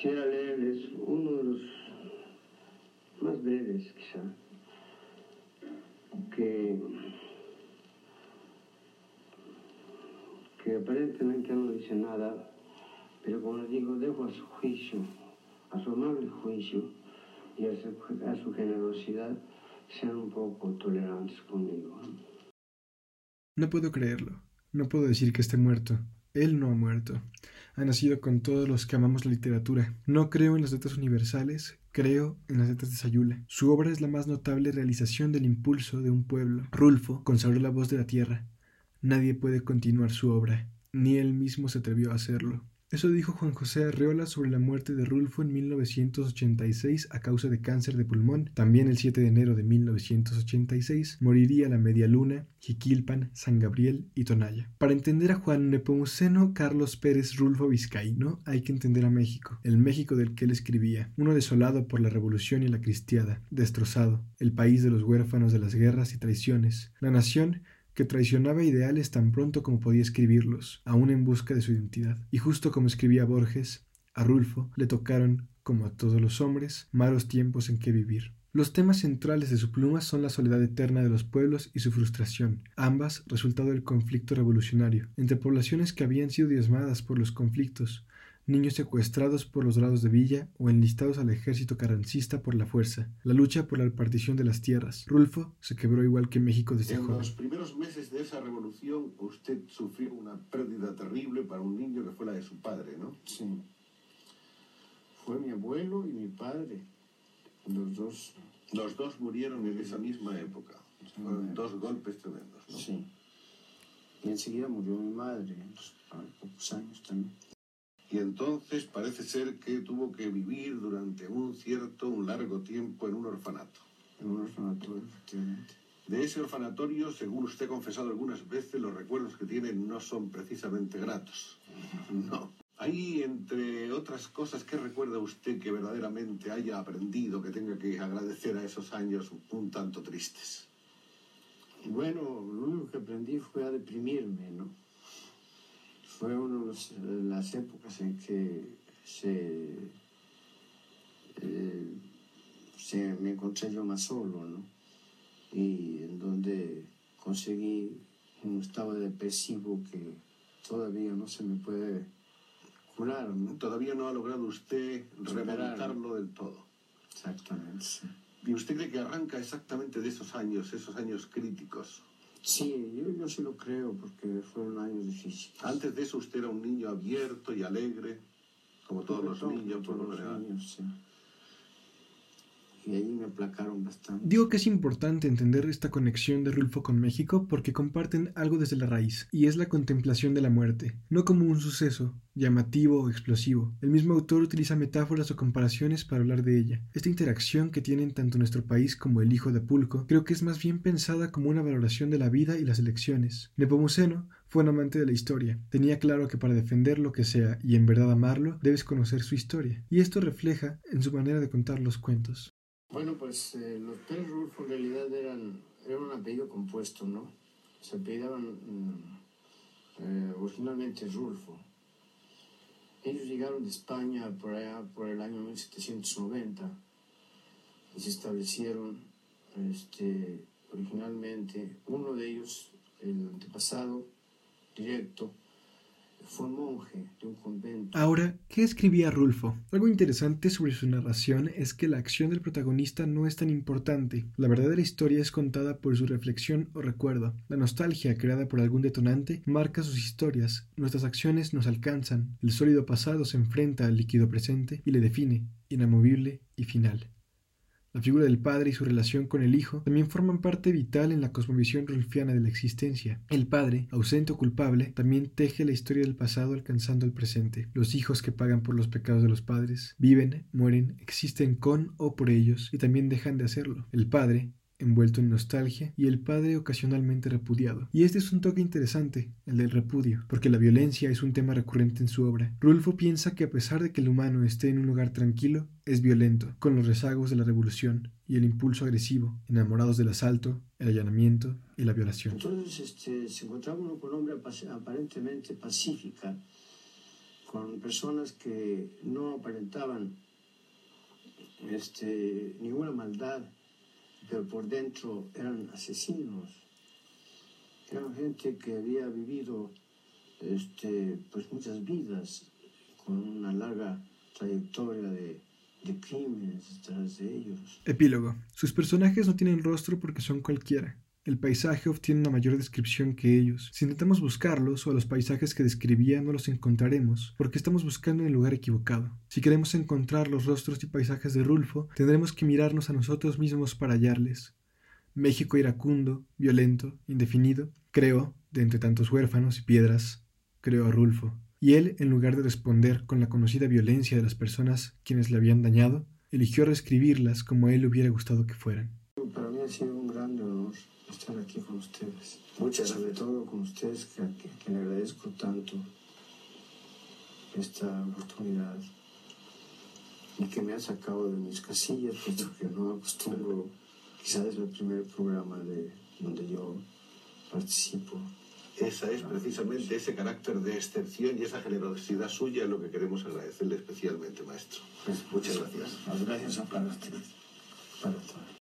quisiera leerles uno de los más breves, quizá, que, que aparentemente no dice nada, pero como les digo, dejo a su juicio, a su amable juicio y a su, a su generosidad, sean un poco tolerantes conmigo. No puedo creerlo. No puedo decir que esté muerto. Él no ha muerto. Ha nacido con todos los que amamos la literatura. No creo en las letras universales, creo en las letras de Sayula. Su obra es la más notable realización del impulso de un pueblo. Rulfo consagró la voz de la tierra. Nadie puede continuar su obra, ni él mismo se atrevió a hacerlo. Eso dijo Juan José Arreola sobre la muerte de Rulfo en 1986 a causa de cáncer de pulmón. También el 7 de enero de 1986 moriría la Media Luna, Jiquilpan, San Gabriel y Tonaya. Para entender a Juan Nepomuceno Carlos Pérez Rulfo Vizcaíno hay que entender a México, el México del que él escribía, uno desolado por la revolución y la cristiada, destrozado, el país de los huérfanos de las guerras y traiciones, la nación que traicionaba ideales tan pronto como podía escribirlos, aún en busca de su identidad. Y justo como escribía Borges, a Rulfo le tocaron, como a todos los hombres, malos tiempos en que vivir. Los temas centrales de su pluma son la soledad eterna de los pueblos y su frustración, ambas resultado del conflicto revolucionario, entre poblaciones que habían sido diezmadas por los conflictos, niños secuestrados por los lados de Villa o enlistados al ejército carrancista por la fuerza, la lucha por la partición de las tierras. Rulfo se quebró igual que México desde En los primeros meses de esa revolución usted sufrió una pérdida terrible para un niño que fue la de su padre, ¿no? Sí. Fue mi abuelo y mi padre. Los dos. Los dos murieron en esa misma época. Fueron dos golpes tremendos, ¿no? Sí. Y enseguida murió mi madre, a los pocos años también. Y entonces parece ser que tuvo que vivir durante un cierto, un largo tiempo en un orfanato. En un orfanatorio, efectivamente. De ese orfanatorio, según usted ha confesado algunas veces, los recuerdos que tiene no son precisamente gratos. No. Ahí, entre otras cosas, ¿qué recuerda usted que verdaderamente haya aprendido, que tenga que agradecer a esos años un tanto tristes? Bueno, lo único que aprendí fue a deprimirme, ¿no? Fue una de las épocas en que se, eh, se me encontré yo más solo, ¿no? Y en donde conseguí un estado depresivo que todavía no se me puede curar, ¿no? Todavía no ha logrado usted remontarlo del todo. Exactamente, sí. ¿Y usted cree que arranca exactamente de esos años, esos años críticos? Sí, yo, yo sí lo creo porque fueron años difíciles. Antes de eso usted era un niño abierto y alegre, como todos los niños, por todos lo los general. niños, sí. Me aplacaron bastante. Digo que es importante entender esta conexión de Rulfo con México porque comparten algo desde la raíz, y es la contemplación de la muerte, no como un suceso llamativo o explosivo. El mismo autor utiliza metáforas o comparaciones para hablar de ella. Esta interacción que tienen tanto nuestro país como el hijo de Pulco creo que es más bien pensada como una valoración de la vida y las elecciones. Nepomuceno fue un amante de la historia. Tenía claro que para defender lo que sea y en verdad amarlo, debes conocer su historia. Y esto refleja en su manera de contar los cuentos. Bueno, pues eh, los Pérez Rulfo en realidad eran, eran un apellido compuesto, ¿no? Se apellidaban mm, eh, originalmente Rulfo. Ellos llegaron de España por allá por el año 1790 y se establecieron este, originalmente. Uno de ellos, el antepasado directo, Ahora, ¿qué escribía Rulfo? Algo interesante sobre su narración es que la acción del protagonista no es tan importante. La verdadera historia es contada por su reflexión o recuerdo. La nostalgia creada por algún detonante marca sus historias. Nuestras acciones nos alcanzan. El sólido pasado se enfrenta al líquido presente y le define, inamovible y final. La figura del padre y su relación con el hijo también forman parte vital en la cosmovisión rulfiana de la existencia. El padre, ausente o culpable, también teje la historia del pasado alcanzando el presente. Los hijos que pagan por los pecados de los padres viven, mueren, existen con o por ellos y también dejan de hacerlo. El padre, envuelto en nostalgia, y el padre ocasionalmente repudiado. Y este es un toque interesante, el del repudio, porque la violencia es un tema recurrente en su obra. Rulfo piensa que a pesar de que el humano esté en un lugar tranquilo, es violento, con los rezagos de la revolución y el impulso agresivo, enamorados del asalto, el allanamiento y la violación. Entonces este, se encontraba uno con hombre apa- aparentemente pacífica, con personas que no aparentaban este, ninguna maldad, pero por dentro eran asesinos. Eran gente que había vivido este, pues muchas vidas con una larga trayectoria de, de crímenes detrás de ellos. Epílogo. Sus personajes no tienen rostro porque son cualquiera. El paisaje obtiene una mayor descripción que ellos. Si intentamos buscarlos o los paisajes que describía no los encontraremos, porque estamos buscando en el lugar equivocado. Si queremos encontrar los rostros y paisajes de Rulfo, tendremos que mirarnos a nosotros mismos para hallarles. México iracundo, violento, indefinido, creó, de entre tantos huérfanos y piedras, creó a Rulfo. Y él, en lugar de responder con la conocida violencia de las personas quienes le habían dañado, eligió reescribirlas como él le hubiera gustado que fueran. Estar aquí con ustedes. Muchas, sobre todo con ustedes, que, que, que le agradezco tanto esta oportunidad y que me ha sacado de mis casillas, puesto que no acostumbro, quizás es el primer programa de, donde yo participo. Esa es precisamente ese carácter de excepción y esa generosidad suya lo que queremos agradecerle especialmente, maestro. Pues, Muchas gracias. Las gracias son para ustedes, para todos.